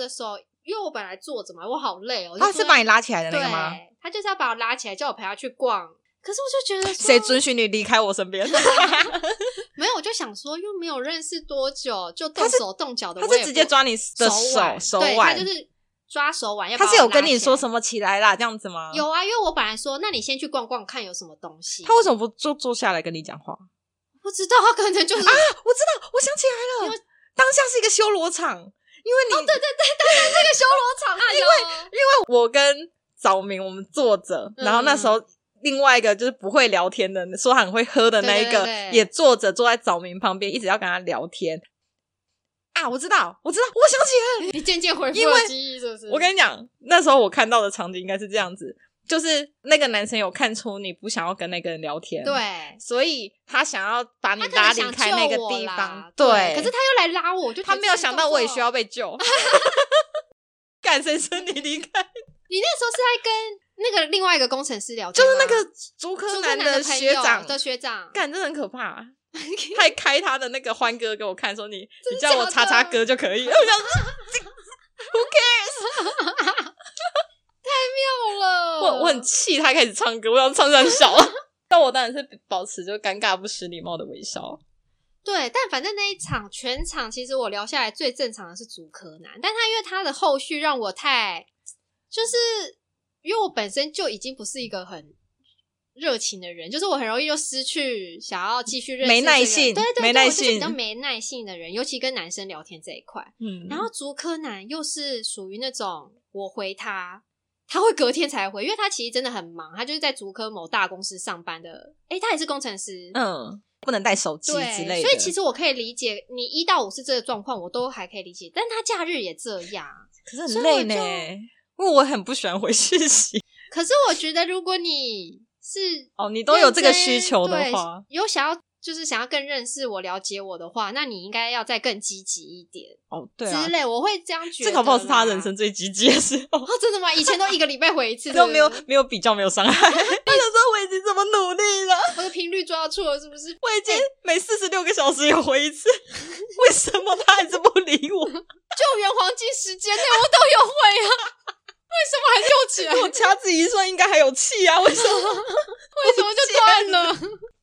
的时候，因为我本来坐着嘛，我好累哦。他是把你拉起来的那个吗？他就是要把我拉起来，叫我陪他去逛。可是我就觉得，谁准许你离开我身边？没有，我就想说，又没有认识多久，就动手动脚的，他是直接抓你的手手腕，他就是抓手腕。他是有跟你说什么起来啦这样子吗？有啊，因为我本来说，那你先去逛逛，看有什么东西。他为什么不坐坐下来跟你讲话？不知道，他 可能就是啊，我知道，我想起来了，当下是一个修罗场，因为你，哦，对对对，当下是一个修罗场 啊，因为因为我跟早明我们坐着，然后那时候。另外一个就是不会聊天的，说很会喝的那一个，也坐着坐在早明旁边，一直要跟他聊天。啊，我知道，我知道，我想起来了，你渐渐恢复了记忆，是不是？我跟你讲，那时候我看到的场景应该是这样子，就是那个男生有看出你不想要跟那个人聊天，对，所以他想要把你拉离开那个地方，对，可是他又来拉我，就他没有想到我也需要被救，干谁说你离开？你那时候是在跟。那个另外一个工程师聊天，就是那个竹科男的学长的学长，干，真的很可怕，啊。他还开他的那个欢歌给我看，说你你叫我叉叉哥就可以了。我想说，Who cares？太妙了！我我很气，他开始唱歌，我要唱很小，但我当然是保持就尴尬不失礼貌的微笑。对，但反正那一场全场，其实我聊下来最正常的是竹科男，但他因为他的后续让我太就是。因为我本身就已经不是一个很热情的人，就是我很容易就失去想要继续认识、这个，没耐性，对对对，没耐性，我就是比较没耐性的人，尤其跟男生聊天这一块。嗯，然后竹科男又是属于那种我回他，他会隔天才回，因为他其实真的很忙，他就是在竹科某大公司上班的。诶，他也是工程师，嗯，不能带手机之类的。所以其实我可以理解你一到五是这个状况，我都还可以理解，但他假日也这样，可是很累呢。因为我很不喜欢回讯息，可是我觉得如果你是哦，你都有这个需求的话，有想要就是想要更认识我、了解我的话，那你应该要再更积极一点哦。对啊，之类我会这样觉得。这搞不好是他人生最积极的时候。哦，真的吗？以前都一个礼拜回一次，都没有没有比较，没有伤害。他想说我已经这么努力了，我的频率抓错了，是不是？我已经每四十六个小时有回一次，为什么他还是不理我？救援黄金时间内我都有回啊。为什么还救起来？我掐指一算，应该还有气啊！为什么？为什么就断了？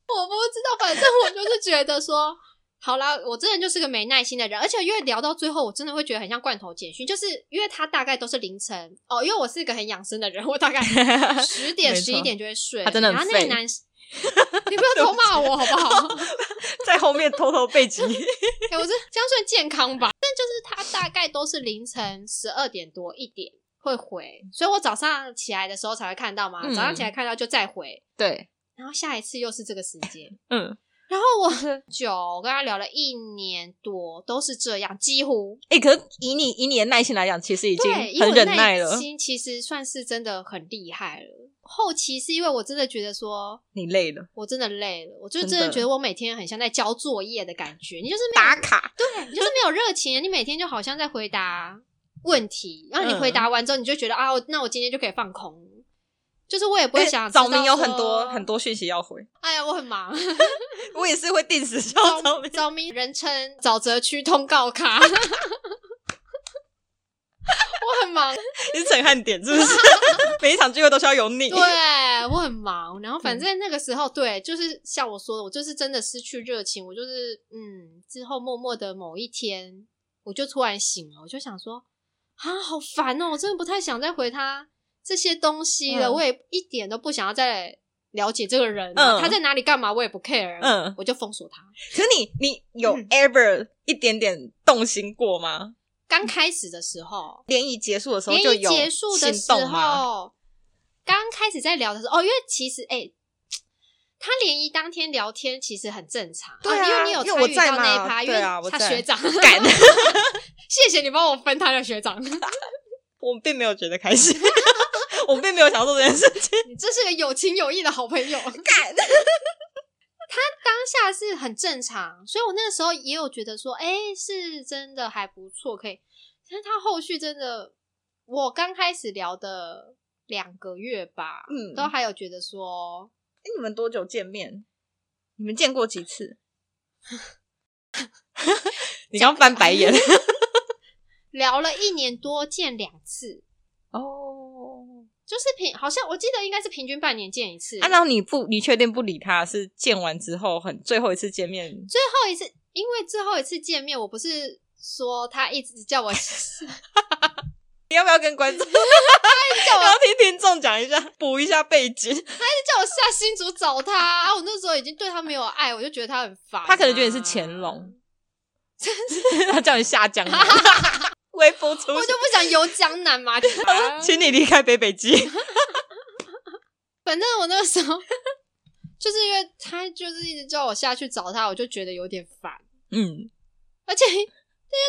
我不知道，反正我就是觉得说，好啦，我真的就是个没耐心的人，而且因为聊到最后，我真的会觉得很像罐头简讯，就是因为他大概都是凌晨哦，因为我是一个很养生的人，我大概十点 十一点就会睡。他真的很废。然后那个男生，你不要偷骂我好不好？在后面偷偷背景。哎，我是这样算健康吧？但就是他大概都是凌晨十二点多一点。会回，所以我早上起来的时候才会看到嘛。嗯、早上起来看到就再回，对。然后下一次又是这个时间，嗯。然后我就我跟他聊了一年多，都是这样，几乎。哎、欸，可是以你以你的耐心来讲，其实已经很忍耐了。耐心其实算是真的很厉害了。后期是因为我真的觉得说你累了，我真的累了，我就真的觉得我每天很像在交作业的感觉。你就是打卡，对，你就是没有热情，你每天就好像在回答。问题，然后你回答完之后，你就觉得、嗯、啊，那我今天就可以放空，就是我也不会想早明有很多很多讯息要回。哎呀，我很忙，我也是会定时叫早明。早明人称沼泽区通告卡，我很忙，你是陈汉典是不是？每一场聚会都需要有你。对，我很忙，然后反正那个时候，嗯、对，就是像我说的，我就是真的失去热情，我就是嗯，之后默默的某一天，我就突然醒了，我就想说。啊，好烦哦！我真的不太想再回他这些东西了，嗯、我也一点都不想要再了解这个人，嗯、他在哪里干嘛，我也不 care，嗯，我就封锁他。可是你，你有 ever 一点点动心过吗？刚、嗯、开始的时候，联谊结束的时候就有结束的时候，刚开始在聊的时候，哦，因为其实，哎、欸，他联谊当天聊天其实很正常，对因为你有参与到那一趴，因为他学长感。谢谢你帮我分他的学长，我并没有觉得开心，我并没有想做这件事情。你这是个有情有义的好朋友，干。他当下是很正常，所以我那个时候也有觉得说，哎，是真的还不错，可以。但是他后续真的，我刚开始聊的两个月吧，嗯，都还有觉得说，哎，你们多久见面？你们见过几次？你刚翻白眼。聊了一年多，见两次哦，就是平，好像我记得应该是平均半年见一次。啊，然后你不，你确定不理他是见完之后很最后一次见面？最后一次，因为最后一次见面，我不是说他一直叫我，你 要不要跟观众？我要听听众讲一下，补一下背景。他一直叫我下新竹找他啊！我那时候已经对他没有爱，我就觉得他很烦啊。他可能觉得你是乾隆，真是他叫你下江南。微服出，我就不想游江南嘛，请你离开北北基。反正我那个时候 就是因为他就是一直叫我下去找他，我就觉得有点烦。嗯，而且因为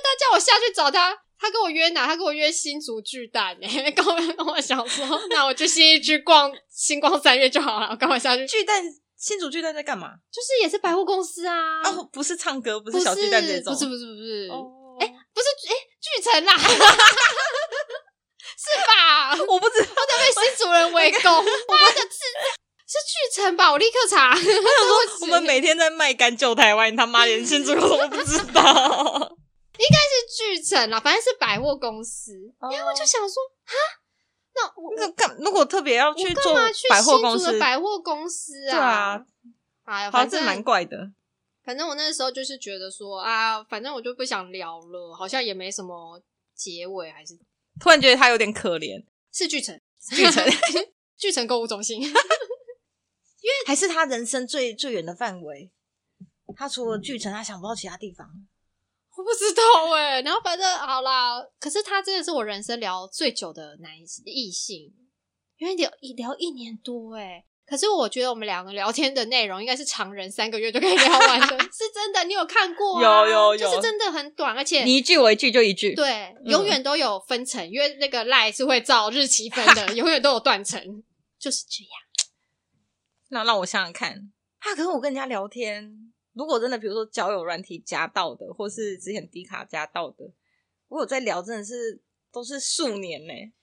他叫我下去找他，他跟我约哪？他跟我约新竹巨蛋诶，跟我 跟我想说，那我去新一区逛星光三月就好了。我赶快下去。巨蛋，新竹巨蛋在干嘛？就是也是百货公司啊。哦，不是唱歌，不是小巨蛋这种，不是不是不是。哎，不是哎。巨城啦，是吧？我不知道，我都被新主人围攻。八个字是巨城吧？我立刻查。我我们每天在卖干救台湾，你他妈连新主人都不知道。应该是巨城啦，反正是百货公司。然后我就想说，哈，那我那干如果特别要去做百货公司，百货公司啊？对啊，哎呀，好像蛮怪的。反正我那时候就是觉得说啊，反正我就不想聊了，好像也没什么结尾，还是突然觉得他有点可怜。是巨城，巨城，巨城购物中心，因为还是他人生最最远的范围。他除了巨城，他想不到其他地方。我不知道哎、欸。然后反正好啦，可是他真的是我人生聊最久的男异性，因为聊一聊一年多哎、欸。可是我觉得我们两个聊天的内容应该是常人三个月就可以聊完的，是真的。你有看过啊？有有有，就是真的很短，而且你一句我一句就一句，对，永远都有分层，嗯、因为那个赖是会照日期分的，永远都有断层，就是这样。那让我想想看，啊，可是我跟人家聊天，如果真的比如说交友软体加到的，或是之前迪卡加到的，我有在聊，真的是都是数年呢、欸。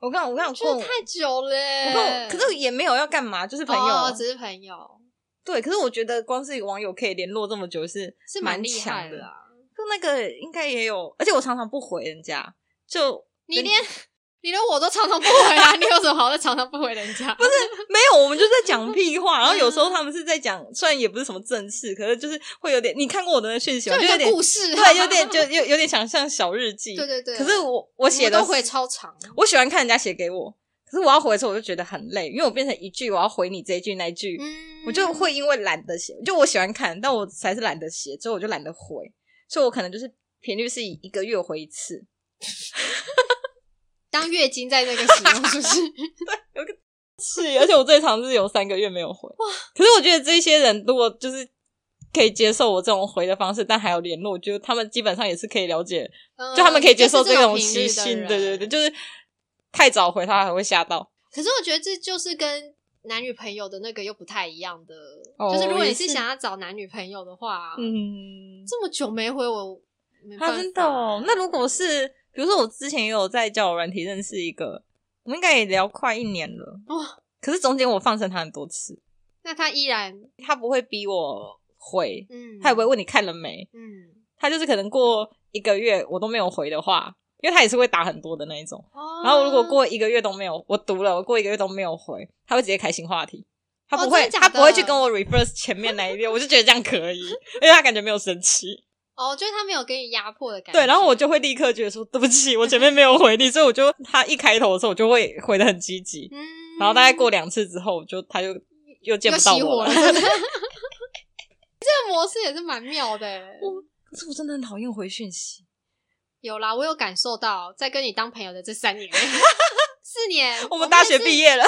我刚我刚觉得太久了，我可是也没有要干嘛，就是朋友，哦，只是朋友。对，可是我觉得光是一个网友可以联络这么久是是蛮厉害的啊。就那个应该也有，而且我常常不回人家，就你连。你连我都常常不回啊！你有什么好在常常不回人家？不是没有，我们就在讲屁话。然后有时候他们是在讲，虽然也不是什么正事，可是就是会有点。你看过我的讯息吗？就有点故事，对，有点就有有点想像小日记。对对对。可是我我写的都会超长。我喜欢看人家写给我，可是我要回的时候我就觉得很累，因为我变成一句我要回你这一句那一句，我就会因为懒得写。就我喜欢看，但我还是懒得写，所以我就懒得回。所以我可能就是频率是以一个月回一次。当月经在那个时候，是不是？对，有个是，而且我最长是有三个月没有回。哇！可是我觉得这些人如果就是可以接受我这种回的方式，但还有联络，就他们基本上也是可以了解，嗯、就他们可以接受这种习性。对对对，就是太早回他还会吓到。可是我觉得这就是跟男女朋友的那个又不太一样的，哦、就是如果你是想要找男女朋友的话，嗯，这么久没回我，没办法、啊、真的哦。那如果是。比如说，我之前也有在交友软体认识一个，我们应该也聊快一年了。哦，可是中间我放生他很多次，那他依然他不会逼我回，嗯，他也不会问你看了没，嗯，他就是可能过一个月我都没有回的话，因为他也是会打很多的那一种。哦，然后如果过一个月都没有我读了，我过一个月都没有回，他会直接开新话题，他不会，哦，他不会去跟我 reverse 前面那一遍，我就觉得这样可以，因为他感觉没有生气。哦，就是他没有给你压迫的感觉。对，然后我就会立刻觉得说对不起，我前面没有回你，所以我就他一开头的时候，我就会回的很积极。嗯，然后大概过两次之后，就他就又见不到我了。这个模式也是蛮妙的。我可是我真的很讨厌回讯息。有啦，我有感受到，在跟你当朋友的这三年、四年，我们大学毕业了。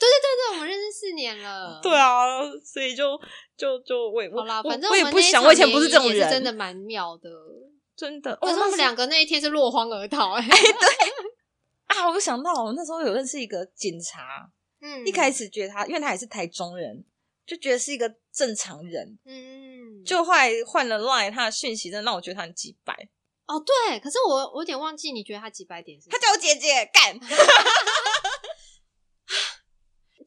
对对对对，我们认识四年了。对啊，所以就就就我也好啦，反正我也不想，我以前不是这种人，真的蛮妙的，真的。可是我们两个那一天是落荒而逃，哎，对啊，我想到我那时候有认识一个警察，嗯，一开始觉得他，因为他也是台中人，就觉得是一个正常人，嗯，就后来换了 line，他的讯息真的让我觉得他很几百。哦，对，可是我我有点忘记，你觉得他几百点是？他叫我姐姐干。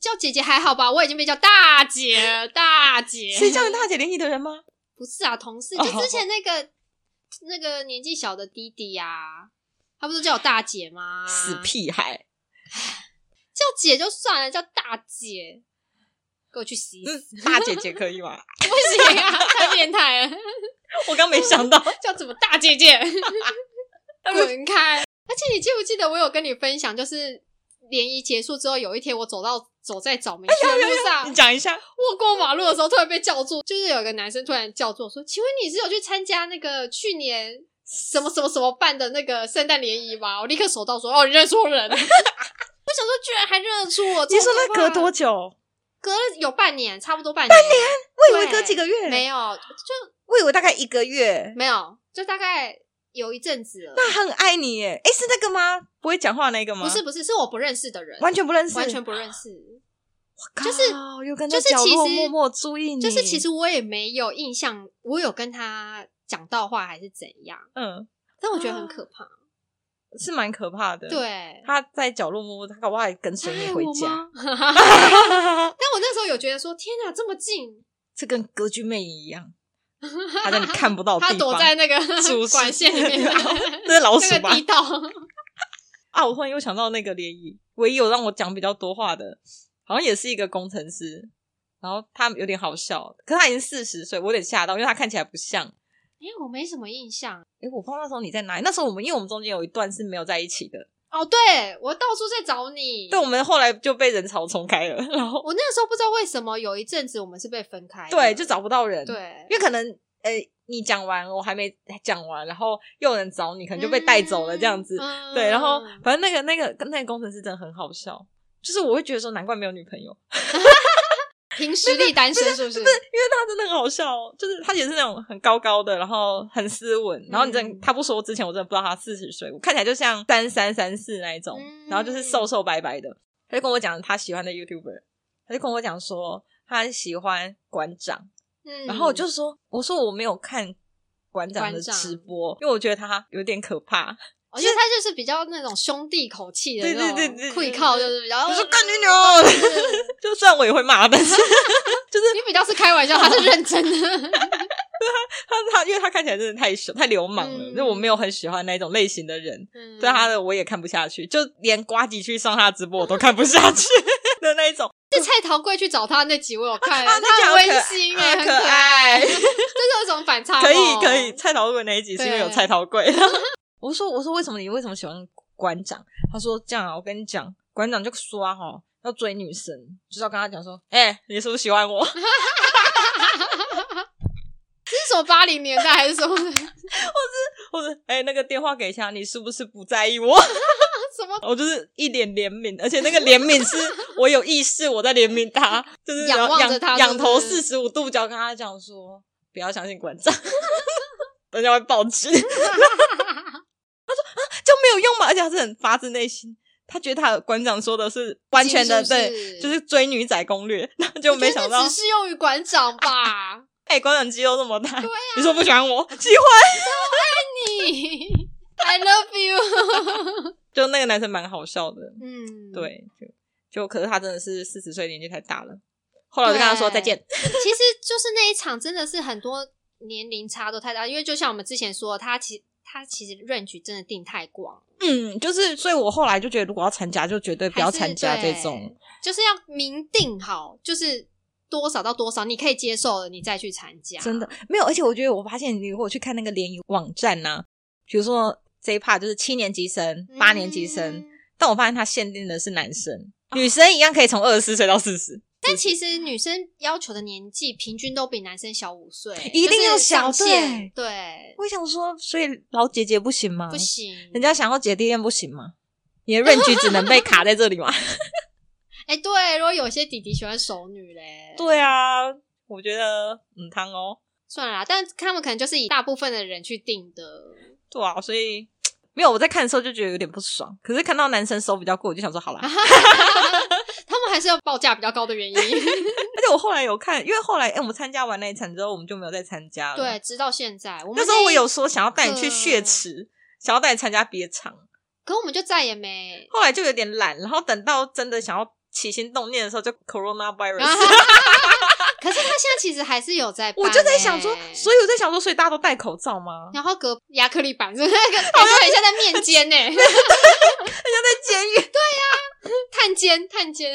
叫姐姐还好吧，我已经被叫大姐，大姐。谁叫你大姐联谊的人吗？不是啊，同事就之前那个、oh. 那个年纪小的弟弟呀、啊，他不是叫我大姐吗？死屁孩，叫姐就算了，叫大姐，给我去死，死！大姐姐可以吗？不行啊，太变态了。我刚没想到叫怎么大姐姐，滚开！而且你记不记得我有跟你分享，就是联谊结束之后，有一天我走到走在找明区的路上，哎、你讲一下，我过马路的时候突然被叫住，就是有一个男生突然叫住我说：“请问你是有去参加那个去年什么什么什么办的那个圣诞联谊吗？”我立刻手到说：“哦，你认错人了。”我想说，居然还认得出我。你说那隔多久？隔了有半年，差不多半年。半年？我以为隔几个月。没有，就我以为大概一个月。没有，就大概。有一阵子了，那很爱你耶！诶，是那个吗？不会讲话那个吗？不是，不是，是我不认识的人，完全不认识，完全不认识。我靠，就是有跟就是其实默默注意你，就是其实我也没有印象，我有跟他讲到话还是怎样？嗯，但我觉得很可怕，是蛮可怕的。对，他在角落默默，他搞不好还跟随你回家。但我那时候有觉得说，天哪，这么近，这跟歌剧魅影一样。他在你看不到 的地方，他躲在那个 管线里面，那是老鼠道啊！我突然又想到那个联谊，唯一有让我讲比较多话的，好像也是一个工程师，然后他有点好笑，可是他已经四十岁，我有点吓到，因为他看起来不像。哎、欸，我没什么印象。哎、欸，我不知道那时候你在哪里？那时候我们因为我们中间有一段是没有在一起的。哦，对，我到处在找你。对，我们后来就被人潮冲开了。然后我那个时候不知道为什么有一阵子我们是被分开，对，就找不到人。对，因为可能，呃，你讲完我还没讲完，然后又有人找你，可能就被带走了这样子。嗯、对，然后反正那个那个跟那个工程师真的很好笑，就是我会觉得说，难怪没有女朋友。凭实力单身是不是？不是，因为他真的很好笑，就是他也是那种很高高的，然后很斯文，然后你真的他不说之前，我真的不知道他四十岁，我看起来就像三三三四那一种，然后就是瘦瘦白白的。他就跟我讲他喜欢的 YouTuber，他就跟我讲说他喜欢馆长，嗯，然后我就说我说我没有看馆长的直播，因为我觉得他有点可怕。我觉得他就是比较那种兄弟口气的那种，会靠就是比较，我说干你娘！就算我也会骂，但 是就是你比较是开玩笑，他是认真的。他他，因为他看起来真的太凶、太流氓了，就我没有很喜欢那种类型的人。对他的我也看不下去，就连瓜吉去上他的直播我都看不下去的那一种。是蔡桃贵去找他那集我有看，他很温馨哎，很可爱，就是有一种反差。可以可以，蔡桃贵那一集是因为有蔡桃贵。我说我说，为什么你为什么喜欢馆长？他说这样啊，我跟你讲，馆长就刷哈，要追女生，就是要跟他讲说，哎、欸，你是不是喜欢我？这是什么八零年代还是什么？我是我是哎、欸，那个电话给一下，你是不是不在意我？什么？我就是一脸怜悯，而且那个怜悯是我有意识我在怜悯他，就是仰望着他，仰头四十五度角跟他讲说，不要相信馆长，人家会报警。没有用吗，而且他是很发自内心，他觉得他的馆长说的是完全的对，就是追女仔攻略，那就没想到只适用于馆长吧？哎、啊，馆、欸、长肌肉这么大，对啊、你说不喜欢我，喜欢，我爱你，I love you。就那个男生蛮好笑的，嗯，对，就就可是他真的是四十岁年纪太大了。后来我就跟他说再见。其实就是那一场真的是很多年龄差都太大，因为就像我们之前说，他其实。他其实 range 真的定太广，嗯，就是，所以我后来就觉得，如果要参加，就绝对不要参加这种，就是要明定好，就是多少到多少你可以接受了，你再去参加。真的没有，而且我觉得，我发现你如果去看那个联谊网站呢、啊，比如说这一 part 就是七年级生、八年级生，嗯、但我发现它限定的是男生，哦、女生一样可以从二十四岁到四十。但其实女生要求的年纪平均都比男生小五岁，一定要小对。对，我想说，所以老姐姐不行吗？不行，人家想要姐弟恋不行吗？你的 range 只能被卡在这里吗？哎、欸，对，如果有些弟弟喜欢熟女嘞，对啊，我觉得嗯，汤哦，算了啦，但他们可能就是以大部分的人去定的，对啊，所以没有我在看的时候就觉得有点不爽，可是看到男生手比较贵，我就想说好了。他们还是要报价比较高的原因，而且我后来有看，因为后来哎、欸，我们参加完那一场之后，我们就没有再参加了。对，直到现在。我们那时候我有说想要带你去血池，想要带你参加别场，可我们就再也没。后来就有点懒，然后等到真的想要起心动念的时候，就 Corona Virus。可是他现在其实还是有在、欸，我就在想说，所以我在想说，所以大家都戴口罩吗？然后隔亚克力板，是那个？感觉很像在面监呢，很像在监狱。对呀、啊，探监探监。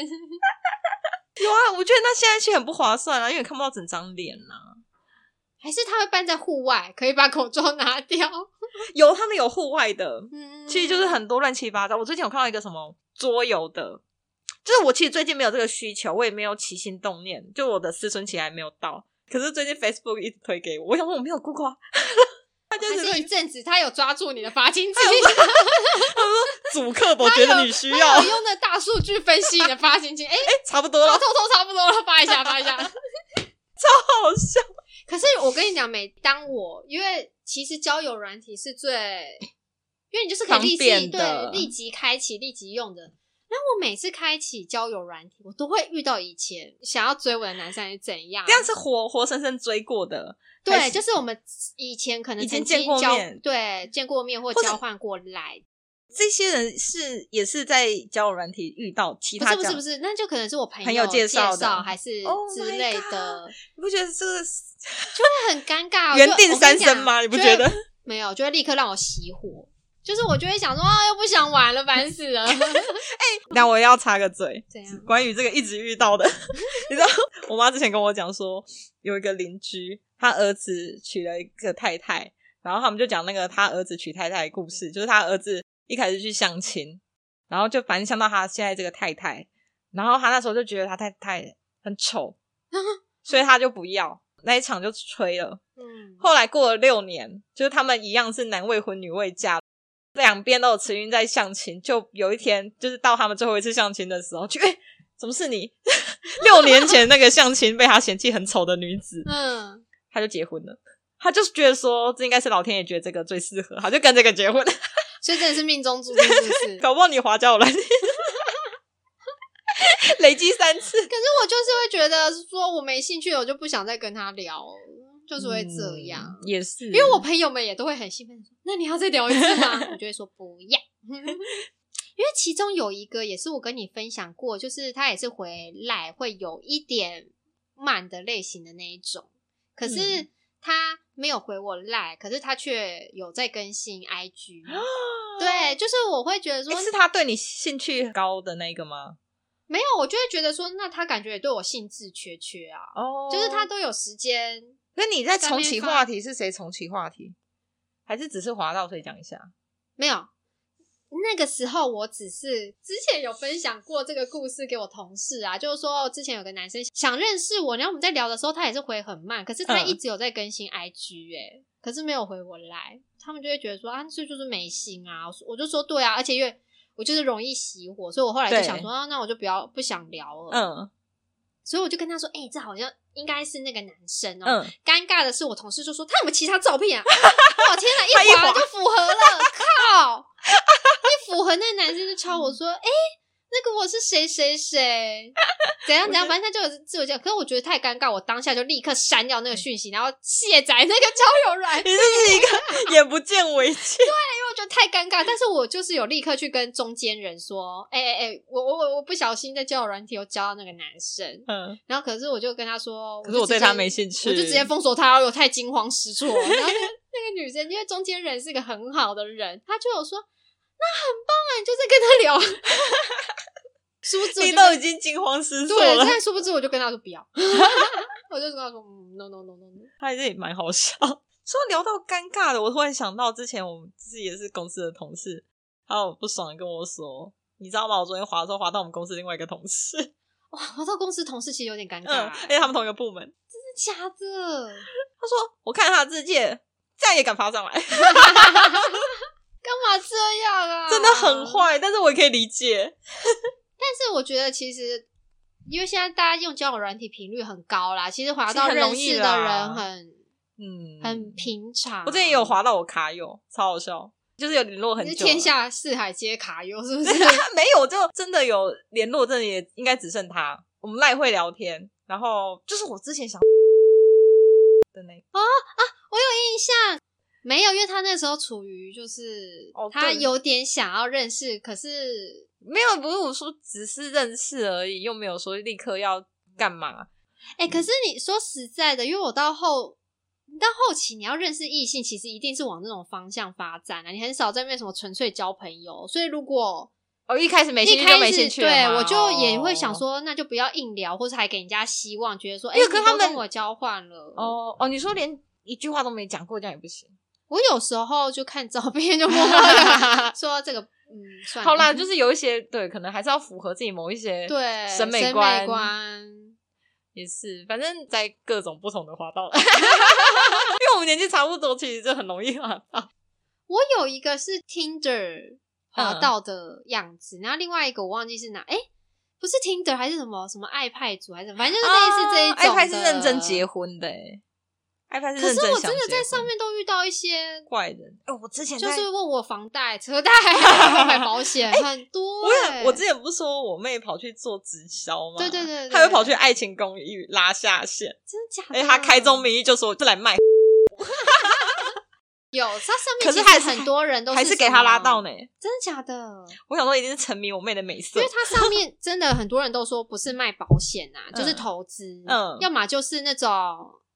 有啊，我觉得那现在其实很不划算啊，因为看不到整张脸呐。还是他会办在户外，可以把口罩拿掉。有，他们有户外的，嗯，其实就是很多乱七八糟。我最近有看到一个什么桌游的。就是我其实最近没有这个需求，我也没有起心动念，就我的思春期还没有到。可是最近 Facebook 一直推给我，我想说我没有 Google，他就是一阵子他有抓住你的发情期，他说主客我觉得你需要，我用的大数据分析你的发情期，哎、欸、哎，差不多了，偷偷差不多了，发一下发一下，超好笑。可是我跟你讲，每当我因为其实交友软体是最，因为你就是可以立即对立即开启立即用的。那我每次开启交友软体，我都会遇到以前想要追我的男生是怎样？这样是活活生生追过的，对，就是我们以前可能曾经见过面，对，见过面或交换过来。这些人是也是在交友软体遇到其他，不是不是不是，那就可能是我朋友介绍的，还是之类的。Oh、你不觉得这个就会很尴尬？原定三生吗？你不觉得？没有，就会立刻让我熄火。就是我就会想说啊，又不想玩了，烦死了。哎、欸，那我要插个嘴，怎样？关于这个一直遇到的，你知道，我妈之前跟我讲说，有一个邻居，他儿子娶了一个太太，然后他们就讲那个他儿子娶太太的故事，就是他儿子一开始去相亲，然后就反正相到他现在这个太太，然后他那时候就觉得他太太很丑，所以他就不要，那一场就吹了。嗯，后来过了六年，就是他们一样是男未婚女未嫁。两边都有慈云在相亲，就有一天，就是到他们最后一次相亲的时候，就，哎、欸，怎么是你？六年前那个相亲被他嫌弃很丑的女子，嗯，他就结婚了。他就是觉得说，这应该是老天爷觉得这个最适合，他就跟这个结婚。所以真的是命中注定，是不是？搞不好你滑交了，累积三次。可是我就是会觉得，说我没兴趣，我就不想再跟他聊。就是会这样，嗯，也是，因为我朋友们也都会很兴奋说：“那你要再聊一次吗？” 我就会说不要，因为其中有一个也是我跟你分享过，就是他也是回来会有一点慢的类型的那一种，可是他没有回我赖，可是他却有在更新 IG，对，就是我会觉得说，是他对你兴趣高的那个吗？没有，我就会觉得说，那他感觉也对我兴致缺缺啊，哦，就是他都有时间。那你在重启话题是谁重启话题？还是只是滑到所以讲一下？没有，那个时候我只是之前有分享过这个故事给我同事啊，就是说之前有个男生想认识我，然后我们在聊的时候，他也是回很慢，可是他一直有在更新 IG 哎、欸，可是没有回我来，他们就会觉得说啊，这就是没心啊，我就说对啊，而且因为我就是容易熄火，所以我后来就想说啊，那我就不要不想聊了，嗯，所以我就跟他说，哎、欸，这好像。应该是那个男生哦、喔。嗯。尴尬的是，我同事就说他有没有其他照片啊？我天哪，一划就符合了！靠，一符合，那个男生就敲我说：“哎、欸，那个我是谁谁谁？怎样怎样？反正他就有自我介绍。可是我觉得太尴尬，我当下就立刻删掉那个讯息，然后卸载那个交友软件。你这是一个 眼不见为净。对，因为我觉得太尴尬。但是我就是有立刻去跟中间人说：“哎哎哎，我我我我不小心在交友软体又交到那个男生。”嗯。然后可是我就跟他说：“可是我对他没兴趣。”我就直接封锁他，我太惊慌失措。然后那个、那个女生，因为中间人是个很好的人，他就有说：“那很棒啊，你就在跟他聊。” 殊不知你都已经惊慌失措了。对，现在殊不知我就跟他说不要，我就跟他说嗯，no no no no no。他这也蛮好笑。说聊到尴尬的，我突然想到之前我们自己也是公司的同事，他有不爽的跟我说，你知道吗？我昨天滑的时候滑到我们公司另外一个同事，哇，滑到公司同事其实有点尴尬，嗯，因为他们同一个部门。真的假的？他说我看他的自介，这样也敢发上来，干嘛这样啊？真的很坏，但是我也可以理解。但是我觉得，其实因为现在大家用交友软体频率很高啦，其实滑到认识的人很嗯很平常。我之前也有滑到我卡友，超好笑，就是有联络很久，天下四海皆卡友，是不是？没有，就真的有联络，真的也应该只剩他。我们赖会聊天，然后就是我之前想的那个啊啊，我有印象，没有，因为他那时候处于就是他有点想要认识，可是。没有，不是我说，只是认识而已，又没有说立刻要干嘛。哎、欸，可是你说实在的，因为我到后到后期，你要认识异性，其实一定是往这种方向发展啊。你很少在那边什么纯粹交朋友，所以如果哦一开始没兴趣就没兴趣，对我就也会想说，那就不要硬聊，或者还给人家希望，觉得说，哎、欸，跟他们跟我交换了。哦哦，你说连一句话都没讲过，这样也不行。我有时候就看照片就默默的说这个，嗯，算了。好啦，就是有一些对，可能还是要符合自己某一些对审美观。观也是，反正在各种不同的滑道，因为我们年纪差不多，其实就很容易滑道。我有一个是 Tinder 滑道的样子，嗯、然后另外一个我忘记是哪，哎、欸，不是 Tinder 还是什么什么爱派组还是什么，反正就是类似这一种、啊。爱派是认真结婚的、欸。可是我真的在上面都遇到一些怪人。哎，我之前就是问我房贷、车贷，买保险，很多。我也我之前不是说我妹跑去做直销吗？对对对，她又跑去爱情公寓拉下线，真的假的？哎，她开宗明义就说就来卖。有，它上面其实很多人都还是给她拉到呢。真的假的？我想说一定是沉迷我妹的美色，因为它上面真的很多人都说不是卖保险啊，就是投资，嗯，要么就是那种。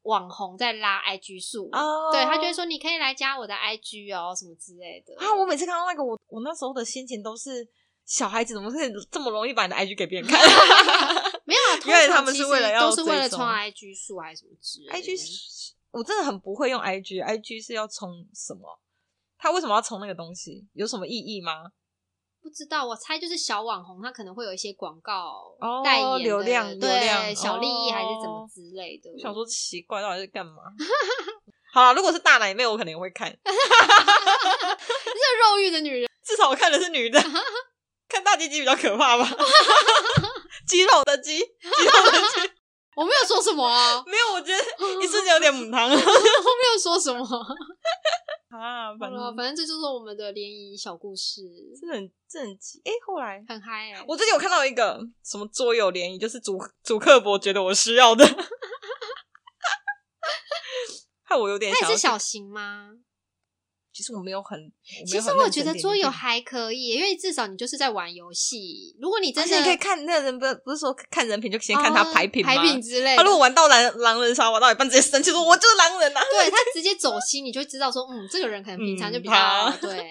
网红在拉 IG 数，oh. 对，他就会说你可以来加我的 IG 哦，什么之类的啊。我每次看到那个，我我那时候的心情都是小孩子怎么会这么容易把你的 IG 给别人看？没有啊，因为他们是为了要都是为了冲 IG 数还是什么之类的。IG 我真的很不会用 IG，IG 是要冲什么？他为什么要冲那个东西？有什么意义吗？不知道，我猜就是小网红，他可能会有一些广告代言、哦、流量，对流量小利益还是怎么之类的。我想说奇怪，到底是干嘛？好了，如果是大奶妹，我肯定会看。这肉欲的女人，至少我看的是女的，看大鸡鸡比较可怕吧？肌肉的鸡，肌肉的鸡。我没有说什么啊，没有，我觉得一瞬间有点母汤。我没有说什么。啊，反正反正这就是我们的联谊小故事，是很正经。哎、欸，后来很嗨哎、欸！我最近有看到一个什么桌游联谊，就是主主客博觉得我需要的，害我有点。想。那是小型吗？其实我没有很，其实我觉得桌游还可以，因为至少你就是在玩游戏。如果你真的，你可以看那人，不是不是说看人品就先看他牌品吗？牌品之类的。他如果玩到狼狼人杀玩到一半直接生气说：“我就是狼人啊！”对，他直接走心，你就知道说：“嗯，这个人可能平常就比较、嗯、对。”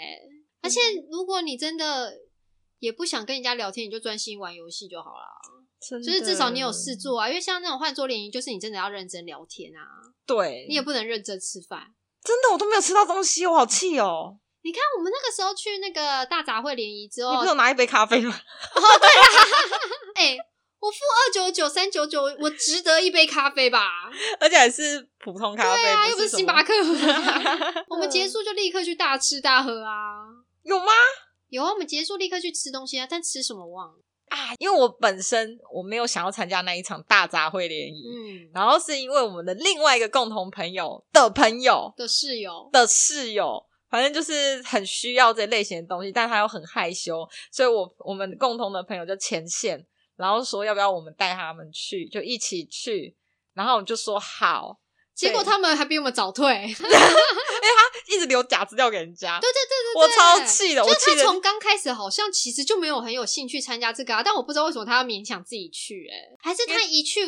而且如果你真的也不想跟人家聊天，你就专心玩游戏就好了。就是至少你有事做啊，因为像那种换桌联谊，就是你真的要认真聊天啊。对，你也不能认真吃饭。真的，我都没有吃到东西，我好气哦！你看，我们那个时候去那个大杂烩联谊之后，你不是有拿一杯咖啡吗？哦，对啦，哎、欸，我付二九九、三九九，我值得一杯咖啡吧？而且还是普通咖啡，对啊，不又不是星巴克。我们结束就立刻去大吃大喝啊？有吗？有啊，我们结束立刻去吃东西啊，但吃什么忘了。啊，因为我本身我没有想要参加那一场大杂烩联谊，嗯，然后是因为我们的另外一个共同朋友的朋友的室友的室友，反正就是很需要这类型的东西，但他又很害羞，所以我我们共同的朋友就牵线，然后说要不要我们带他们去，就一起去，然后我们就说好。结果他们还比我们早退，因 为他一直留假资料给人家。对对对对，我超气的。我气他从刚开始好像其实就没有很有兴趣参加这个啊，但我不知道为什么他要勉强自己去，哎，还是他一去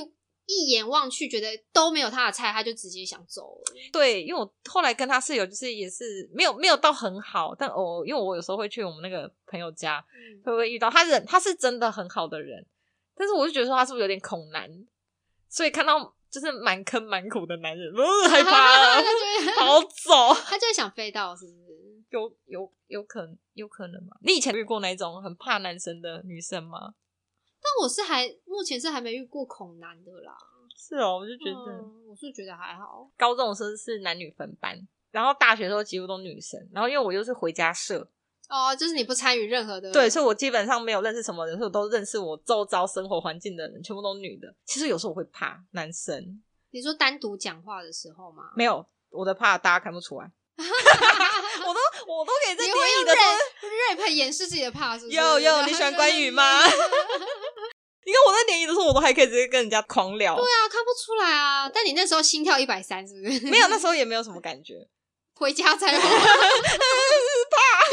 一眼望去觉得都没有他的菜，他就直接想走了。对，因为我后来跟他室友就是也是没有没有到很好，但我因为我有时候会去我们那个朋友家，嗯、会不会遇到他人？他是真的很好的人，但是我就觉得说他是不是有点恐男，所以看到。就是蛮坑蛮苦的男人，不 是害怕，跑 走，他就会想飞到，是不是？有有有可能，有可能吗？你以前遇过那种很怕男生的女生吗？但我是还目前是还没遇过恐男的啦。是哦，我就觉得，嗯、我是觉得还好。高中的时候是男女分班，然后大学的时候几乎都女生，然后因为我又是回家社。哦，就是你不参与任何的，对，所以我基本上没有认识什么人，所以我都认识我周遭生活环境的人，全部都女的。其实有时候我会怕男生。你说单独讲话的时候吗？没有，我的怕大家看不出来。我都我都可以在联谊的时候 rap 掩饰自己的怕，是不是？有有，你喜欢关羽吗？你看我在联谊的时候，我都还可以直接跟人家狂聊。对啊，看不出来啊。但你那时候心跳一百三，是不是？没有，那时候也没有什么感觉。回家才。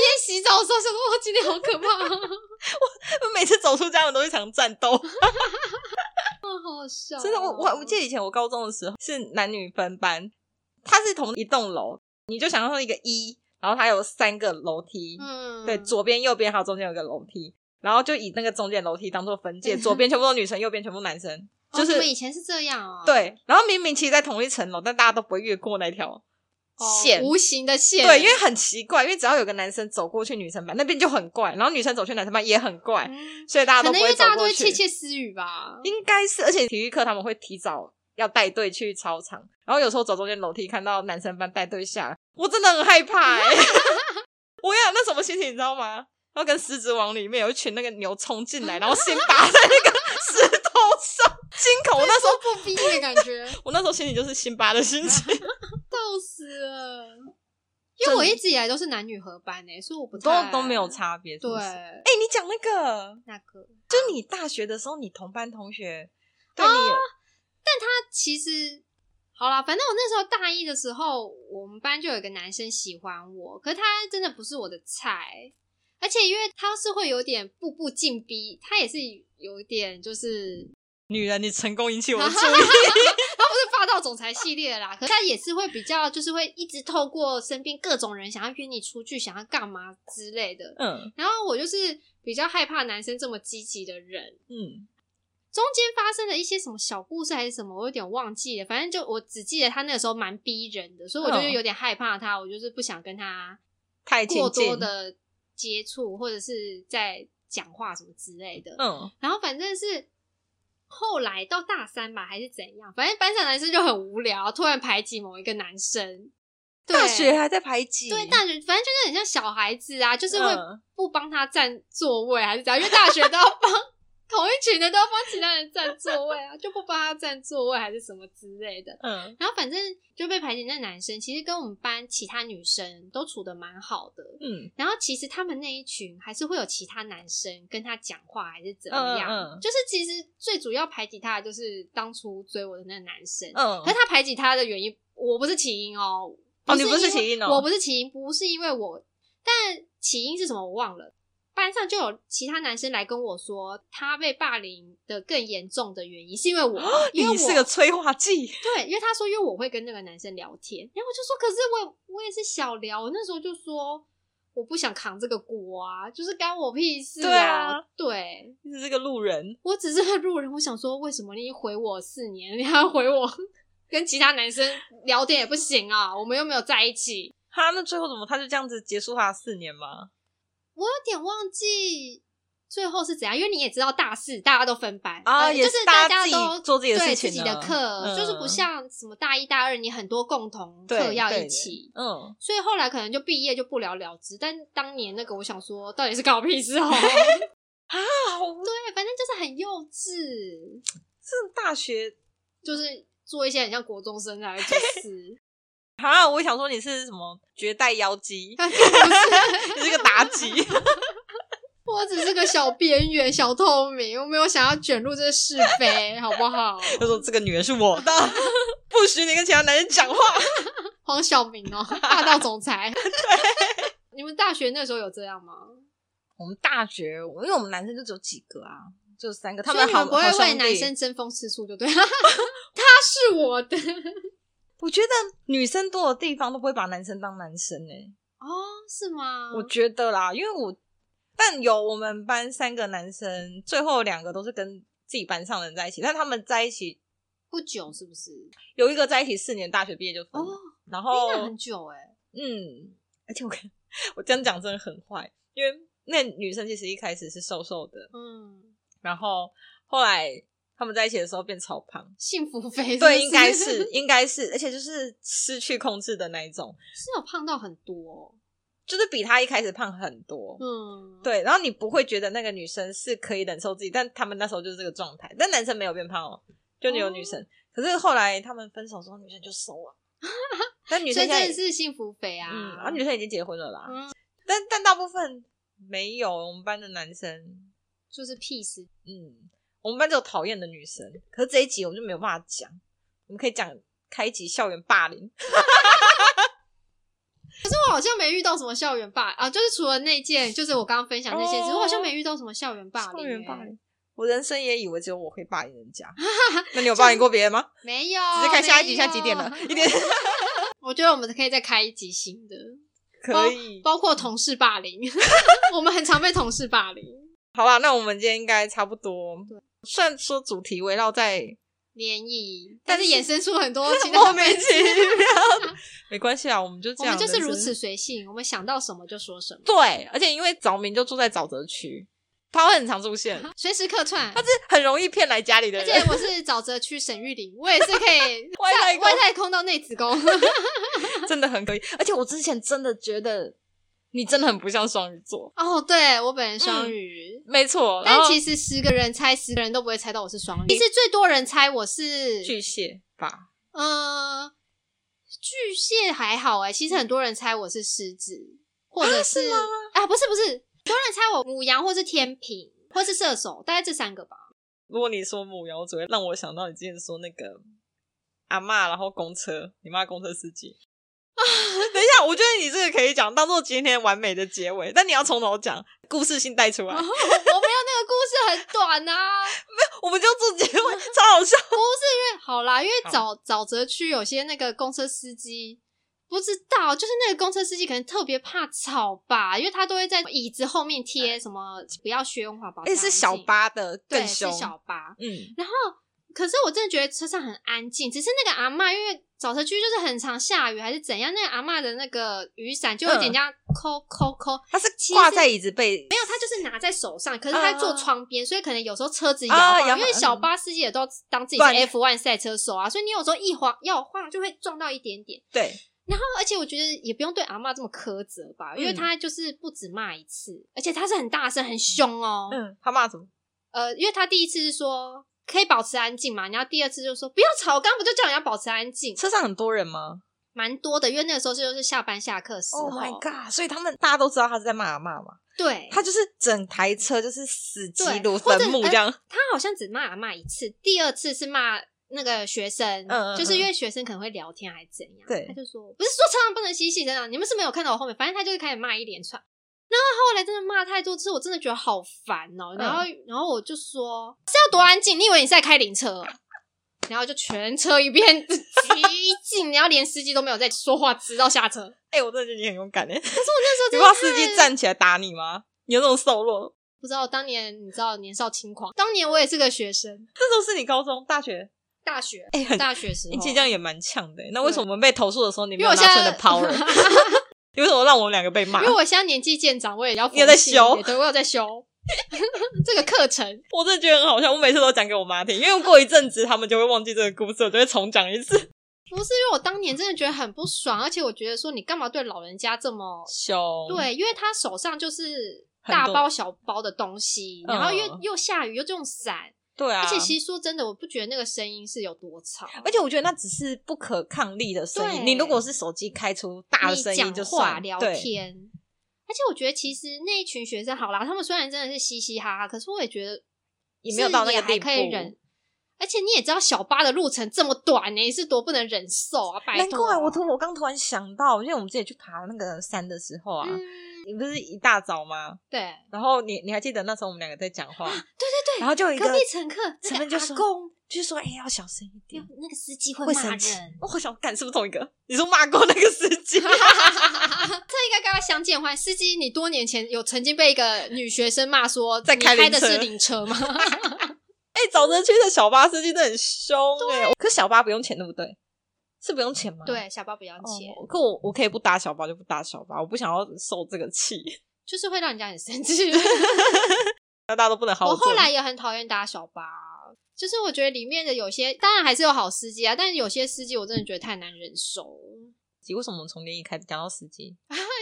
边洗澡的时候想说：“哇，今天好可怕！”我 我每次走出家门都一场战斗。好好笑、哦。真的，我我我记得以前我高中的时候是男女分班，它是同一栋楼，你就想象说一个一，然后它有三个楼梯，嗯，对，左边、右边还有中间有个楼梯，然后就以那个中间楼梯当做分界，左边全部都女生，右边全部男生。就是、哦、以前是这样啊、哦，对，然后明明其实，在同一层楼，但大家都不会越过那条线、哦，无形的线。对，因为很奇怪，因为只要有个男生走过去女生班那边就很怪，然后女生走去男生班也很怪，嗯、所以大家都不会走过去。可能因为大家都会窃窃私语吧？应该是，而且体育课他们会提早要带队去操场，然后有时候走中间楼梯看到男生班带队下来，我真的很害怕、欸。我呀，那什么心情你知道吗？然后跟《狮子王》里面有一群那个牛冲进来，然后先打在那个上。惊恐！我那时候不逼的感觉，我那时候心里就是辛巴的心情，笑死了。因为我一直以来都是男女合班诶，所以我不太都都没有差别。对，哎、欸，你讲那个那个，就你大学的时候，你同班同学对你但他其实好啦，反正我那时候大一的时候，我们班就有一个男生喜欢我，可是他真的不是我的菜，而且因为他是会有点步步进逼，他也是有点就是。女人，你成功引起我的 注意。他不是霸道总裁系列啦，可是他也是会比较，就是会一直透过身边各种人想要约你出去，想要干嘛之类的。嗯，然后我就是比较害怕男生这么积极的人。嗯，中间发生了一些什么小故事还是什么，我有点忘记了。反正就我只记得他那个时候蛮逼人的，所以我就有点害怕他。我就是不想跟他太过多的接触，或者是在讲话什么之类的。嗯，然后反正是。后来到大三吧，还是怎样？反正班上男生就很无聊，突然排挤某一个男生。大学还在排挤？对，大学反正就是很像小孩子啊，就是会不帮他占座位，还是怎样？因为大学都要帮。同一群的都要帮其他人占座位啊，就不帮他占座位还是什么之类的。嗯，然后反正就被排挤那男生，其实跟我们班其他女生都处的蛮好的。嗯，然后其实他们那一群还是会有其他男生跟他讲话，还是怎么样？嗯，就是其实最主要排挤他的就是当初追我的那个男生。嗯，可是他排挤他的原因，我不是起因哦。哦，你不是起因哦，我不是起因，不是因为我，但起因是什么我忘了。班上就有其他男生来跟我说，他被霸凌的更严重的原因是因为我，因为我你是个催化剂。对，因为他说，因为我会跟那个男生聊天，然后我就说，可是我我也是小聊，我那时候就说我不想扛这个锅啊，就是干我屁事啊。对啊，对，你是个路人，我只是个路人。我想说，为什么你回我四年，你还要回我跟其他男生聊天也不行啊？我们又没有在一起。他那最后怎么他就这样子结束他的四年吗？我有点忘记最后是怎样，因为你也知道大四大家都分班啊，呃、也是就是大家都做自己的事情，对自己的课，嗯、就是不像什么大一大二你很多共同课要一起，嗯，所以后来可能就毕业就不了了之。但当年那个，我想说，到底是搞屁事哦？啊，对，反正就是很幼稚。这大学就是做一些很像国中生来的事。啊！我想说你是什么绝代妖姬？不是，你是个妲己。我只是个小边缘、小透明，我没有想要卷入这个是非，好不好？他说这个女人是我的，不许你跟其他男人讲话。黄晓明哦，霸道总裁。对，你们大学那时候有这样吗？我们大学，因为我们男生就只有几个啊，就三个。他们好不会为男生争风吃醋，就对了。他是我的。我觉得女生多的地方都不会把男生当男生呢、欸。哦，是吗？我觉得啦，因为我但有我们班三个男生，最后两个都是跟自己班上的人在一起，但他们在一起不久，是不是？有一个在一起四年，大学毕业就分了。哦，然后那很久哎、欸。嗯，而且我我这样讲真的很坏，因为那女生其实一开始是瘦瘦的，嗯，然后后来。他们在一起的时候变超胖，幸福肥，对，应该是，应该是，而且就是失去控制的那一种，是有胖到很多，就是比他一开始胖很多，嗯，对，然后你不会觉得那个女生是可以忍受自己，但他们那时候就是这个状态，但男生没有变胖哦，就你有女生，哦、可是后来他们分手之后，女生就瘦了，但女生现在真的是幸福肥啊，嗯，然后女生已经结婚了啦，嗯、但但大部分没有，我们班的男生就是屁事，嗯。我们班只有讨厌的女生，可是这一集我们就没有办法讲。我们可以讲开一集校园霸凌。可是我好像没遇到什么校园霸啊，就是除了那件，就是我刚刚分享那些，之后，我好像没遇到什么校园霸凌。校园霸凌，我人生也以为只有我会霸凌人家，那你有霸凌过别人吗？没有，直接看下一集，现在几点了？一点。我觉得我们可以再开一集新的，可以，包括同事霸凌，我们很常被同事霸凌。好吧，那我们今天应该差不多。对，虽然说主题围绕在联谊，但是衍生出很多其他 莫名其妙。没关系啊，我们就这样，我们就是如此随性，我们想到什么就说什么。对，而且因为早明就住在沼泽区。他会很常出现，随时客串。他是很容易骗来家里的人。而且我是沼泽区沈玉玲，我也是可以 外太外太空到内子宫，真的很可以。而且我之前真的觉得你真的很不像双鱼座。哦，对，我本人双鱼，嗯、没错。但其实十个人猜十个人都不会猜到我是双鱼。其实最多人猜我是巨蟹吧？嗯、呃，巨蟹还好哎。其实很多人猜我是狮子，或者是啊，不是不是。多人猜我母羊，或是天平，或是射手，大概这三个吧。如果你说母羊，我只会让我想到你之前说那个阿妈，然后公车，你妈公车司机。啊，等一下，我觉得你这个可以讲当做今天完美的结尾，但你要从头讲，故事性带出来。我没有那个故事很短啊，没有，我们就做结尾，超好笑。不是因为好啦，因为沼沼泽区有些那个公车司机。不知道，就是那个公车司机可能特别怕吵吧，因为他都会在椅子后面贴什么“不要学用环保”。诶是小巴的，对，是小巴。嗯，然后可是我真的觉得车上很安静，只是那个阿嬷，因为早车区就是很常下雨还是怎样，那个阿嬷的那个雨伞就有点这样抠抠抠。它是挂在椅子背，没有，它就是拿在手上，可是它坐窗边，uh, 所以可能有时候车子摇晃，uh, 因为小巴司机也都当自己是 F1 赛车手啊，所以你有时候一晃要晃就会撞到一点点。对。然后，而且我觉得也不用对阿嬷这么苛责吧，因为他就是不止骂一次，嗯、而且他是很大声、很凶哦。嗯，他骂什么？呃，因为他第一次是说可以保持安静嘛，然后第二次就说不要吵，刚刚不就叫人家保持安静？车上很多人吗？蛮多的，因为那个时候就是下班下课时候。Oh my god！所以他们大家都知道他是在骂阿嬷嘛？对，他就是整台车就是死基如坟墓这样、呃。他好像只骂阿嬷一次，第二次是骂。那个学生，嗯嗯嗯，就是因为学生可能会聊天还是怎样，对，他就说不是说车上不能嬉戏，真的，你们是没有看到我后面，反正他就是开始骂一连串，然后后来真的骂太多次，我真的觉得好烦哦、喔，然后、嗯、然后我就说是要多安静，你以为你是在开灵车？然后就全车一片寂静，然后连司机都没有在说话，直到下车。哎、欸，我真的觉得你很勇敢哎，可是我那时候你怕司机站起来打你吗？你有那种瘦弱？不知道，当年你知道年少轻狂，当年我也是个学生，那时候是你高中、大学。大学哎，欸、大学时候，你这样也蛮呛的。那为什么我们被投诉的时候，你没有拿出你的 power？你为什么让我们两个被骂？因为我现在年纪渐长，我也要也 在修，对，我有在修 这个课程。我真的觉得很好笑，我每次都讲给我妈听，因为过一阵子他们就会忘记这个故事，我就会重讲一次。不是因为我当年真的觉得很不爽，而且我觉得说你干嘛对老人家这么凶？对，因为他手上就是大包小包的东西，然后又又下雨又这种伞。对啊，而且其实说真的，我不觉得那个声音是有多吵，而且我觉得那只是不可抗力的声音。你如果是手机开出大的声音就算，聊天。而且我觉得其实那一群学生好啦，他们虽然真的是嘻嘻哈哈，可是我也觉得也没有到那个地步。而且你也知道小巴的路程这么短呢，是多不能忍受啊！拜托。难怪我突我刚突然想到，因为我们之前去爬那个山的时候啊。你不是一大早吗？对。然后你你还记得那时候我们两个在讲话？对对对。然后就有一个隔壁乘客，前面就说，就说哎，要小声一点，那个司机会骂人。我好想干是不是同一个？你说骂过那个司机？这应该跟他相见欢。司机，你多年前有曾经被一个女学生骂说在开的是灵车吗？哎，沼泽区的小巴司机都很凶哎，可小巴不用钱对不对？是不用钱吗？对，小巴不要钱。哦、可我我可以不搭小巴就不搭小巴，我不想要受这个气，就是会让人家很生气。那 大家都不能好好。我后来也很讨厌搭小巴，就是我觉得里面的有些当然还是有好司机啊，但是有些司机我真的觉得太难忍受。为什么我们从联谊开始讲到司机？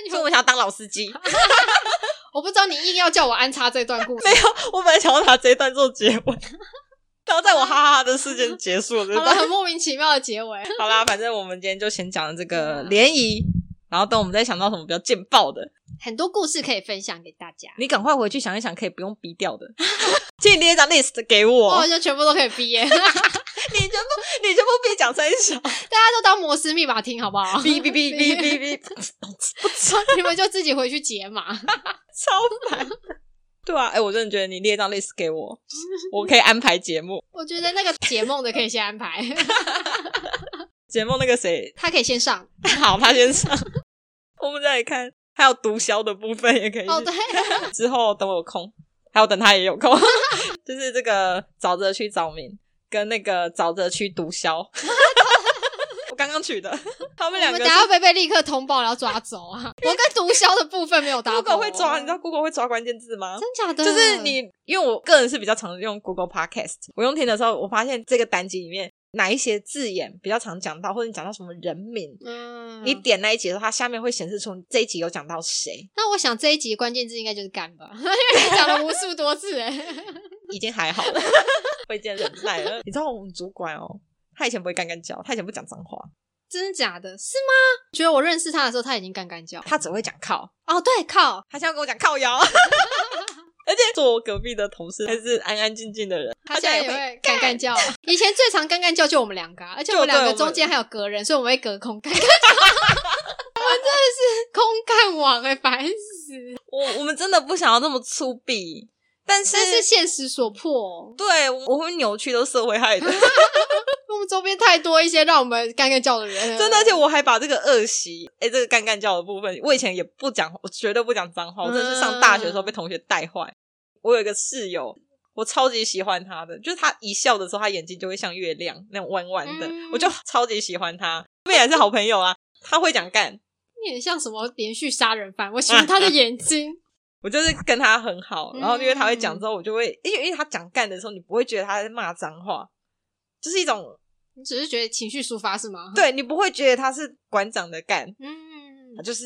因为我想要当老司机。我不知道你硬要叫我安插这段故事，没有，我本来想要拿这一段做结尾。然后在我哈哈哈的事件结束了，对不对？很莫名其妙的结尾。好啦，反正我们今天就先讲这个联谊，然后等我们再想到什么比较劲爆的，很多故事可以分享给大家。你赶快回去想一想，可以不用逼掉的，请你列一张 list 给我，我就全部都可以逼耶。你全部，你全部别讲三小，大家都当摩斯密码听好不好？逼逼逼逼逼逼，你们就自己回去解码，超烦。对啊，哎、欸，我真的觉得你列张 list 给我，我可以安排节目。我觉得那个解梦的可以先安排。解梦那个谁，他可以先上。好，他先上。我们再来看，还有毒枭的部分也可以。哦，对。之后等我有空，还有等他也有空，就是这个沼泽区岛民跟那个沼泽区毒枭。刚刚取的，他们两个，等下会不会被立刻通报，然后抓走啊！我跟毒枭的部分没有搭。Google 会抓，你知道 Google 会抓关键字吗？真假的？就是你，因为我个人是比较常用 Google Podcast，我用听的时候，我发现这个单集里面哪一些字眼比较常讲到，或者你讲到什么人名，嗯，你点那一集的时候，它下面会显示出这一集有讲到谁。那我想这一集关键字应该就是干吧，因为你讲了无数多次，哎，已经还好了，会见忍耐了。你知道我们主管哦。他以前不会干干叫，他以前不讲脏话，真的假的？是吗？觉得我认识他的时候，他已经干干叫，他只会讲靠。哦，对，靠，他现在跟我讲靠腰，而且坐我隔壁的同事还是安安静静的人，他现在也会干干叫。以前最常干干叫就我们两个，而且我们两个中间还有隔人，所以我们会隔空干干叫。我们真的是空干王哎，烦死！我我们真的不想要那么粗鄙。但是，但是现实所迫，对，我会扭曲都是社会害的。我们周边太多一些让我们干干叫的人，真的，而且我还把这个恶习，哎，这个干干叫的部分，我以前也不讲，我绝对不讲脏话。我真的是上大学的时候被同学带坏。嗯、我有一个室友，我超级喜欢他的，就是他一笑的时候，他眼睛就会像月亮那种弯弯的，嗯、我就超级喜欢他。后面还是好朋友啊，他会讲干，你很像什么连续杀人犯？我喜欢他的眼睛。我就是跟他很好，然后因为他会讲之后，我就会，因为因为他讲干的时候，你不会觉得他在骂脏话，就是一种，你只是觉得情绪抒发是吗？对，你不会觉得他是馆长的干，嗯，就是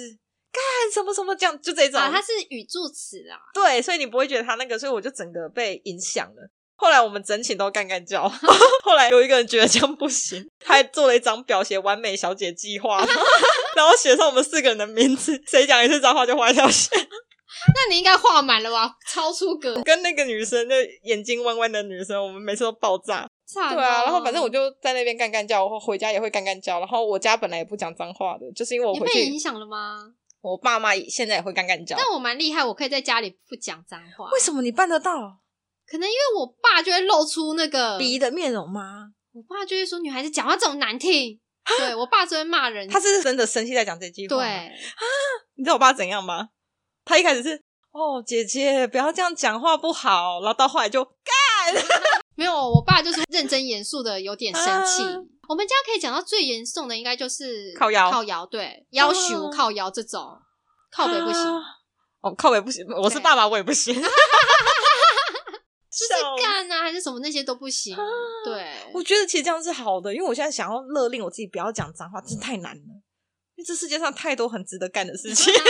干什么什么这样，就这种啊，他是语助词啊，对，所以你不会觉得他那个，所以我就整个被影响了。后来我们整寝都干干叫，后来有一个人觉得这样不行，他还做了一张表写完美小姐计划，然后写上我们四个人的名字，谁讲一次脏话就画一条线。那你应该画满了吧？超出格。跟那个女生，就眼睛弯弯的女生，我们每次都爆炸。差对啊，然后反正我就在那边干干叫，我回家也会干干叫。然后我家本来也不讲脏话的，就是因为我回去被影响了吗？我爸妈现在也会干干叫。但我蛮厉害，我可以在家里不讲脏话。为什么你办得到？可能因为我爸就会露出那个鄙夷的面容吗？我爸就会说女孩子讲话这么难听。对，我爸就会骂人，他是真的生气在讲这句话。对啊，你知道我爸怎样吗？他一开始是。哦，姐姐，不要这样讲话不好。然后到后来就干，没有，我爸就是认真严肃的，有点生气。啊、我们家可以讲到最严重的，应该就是靠腰，靠腰，对，要求靠腰这种，啊、靠北不行。哦，靠北不行，我是爸爸，我也不行。就是干啊，还是什么那些都不行。啊、对，我觉得其实这样是好的，因为我现在想要勒令我自己不要讲脏话，真的太难了。因为这世界上太多很值得干的事情。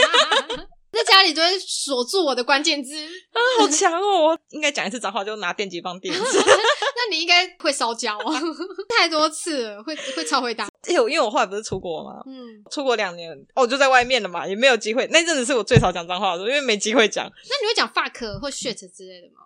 在家里就会锁住我的关键字啊，好强哦！我应该讲一次脏话就拿电击棒电死。那你应该会烧焦啊，太多次了，会会超会打。因为因为我后来不是出国嘛，嗯，出国两年，哦，就在外面了嘛，也没有机会。那阵子是我最少讲脏话的时候，因为没机会讲。那你会讲 fuck 或 shit 之类的吗？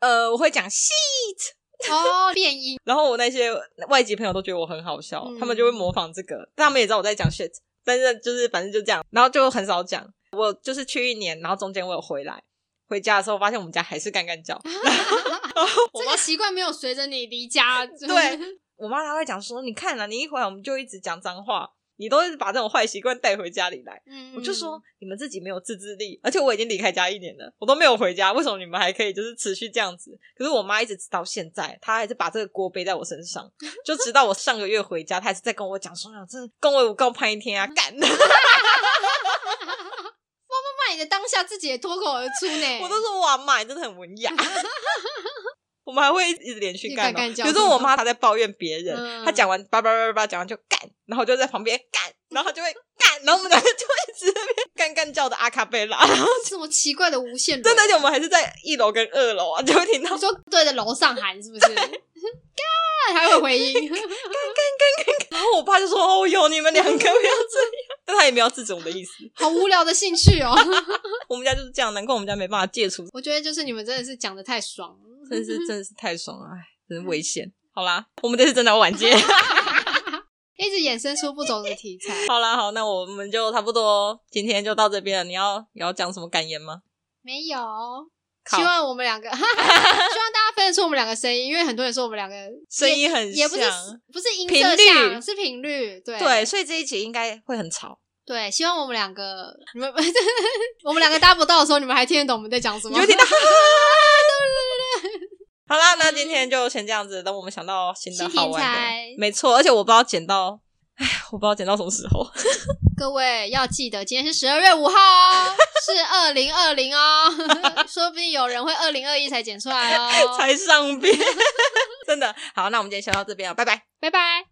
呃，我会讲 shit 哦，变音。然后我那些外籍朋友都觉得我很好笑，嗯、他们就会模仿这个，但他们也知道我在讲 shit，但是就是反正就这样，然后就很少讲。我就是去一年，然后中间我有回来，回家的时候发现我们家还是干干叫。这个习惯没有随着你离家。对，我妈她会讲说：“你看啊，你一回来我们就一直讲脏话，你都是把这种坏习惯带回家里来。嗯”我就说：“你们自己没有自制力，而且我已经离开家一年了，我都没有回家，为什么你们还可以就是持续这样子？”可是我妈一直直到现在，她还是把这个锅背在我身上，就直到我上个月回家，她还是在跟我讲说：“真的，跟我我告潘一天啊，干！”你的当下自己也脱口而出呢，我都说哇妈，你真的很文雅。我们还会一直连续干，比如说我妈她在抱怨别人，嗯、她讲完叭叭叭叭叭讲完就干，然后就在旁边干，然后就会干，然后我们两个就会一直在那边干干叫的阿卡贝拉，然后这么奇怪的无限，真的，而且我们还是在一楼跟二楼啊，就会听到你说对着楼上喊是不是？干对，还会回音，干干干干，然后我爸就说哦哟，你们两个不要这样。但他也没有制止我的意思，好无聊的兴趣哦。我们家就是这样，难怪我们家没办法戒除。我觉得就是你们真的是讲的太爽了，真的是真的是太爽了，哎，真是危险。好啦，我们这次真的要晚接，一直衍生出不同的题材。好啦，好，那我们就差不多今天就到这边了。你要你要讲什么感言吗？没有。希望我们两个，希望大家分得出我们两个声音，因为很多人说我们两个 声音很像，也不是不是音色像，是频率，对对，所以这一集应该会很吵。对，希望我们两个，你们我们两个搭不到的时候，你们还听得懂我们在讲什么？有听到？好啦，那今天就先这样子，等我们想到新的好玩的，没错，而且我不知道剪到，哎，我不知道剪到什么时候。各位要记得，今天是十二月五号，是二零二零哦，说不定有人会二零二一才剪出来哦，才上边，真的。好，那我们今天先到这边了，拜拜，拜拜。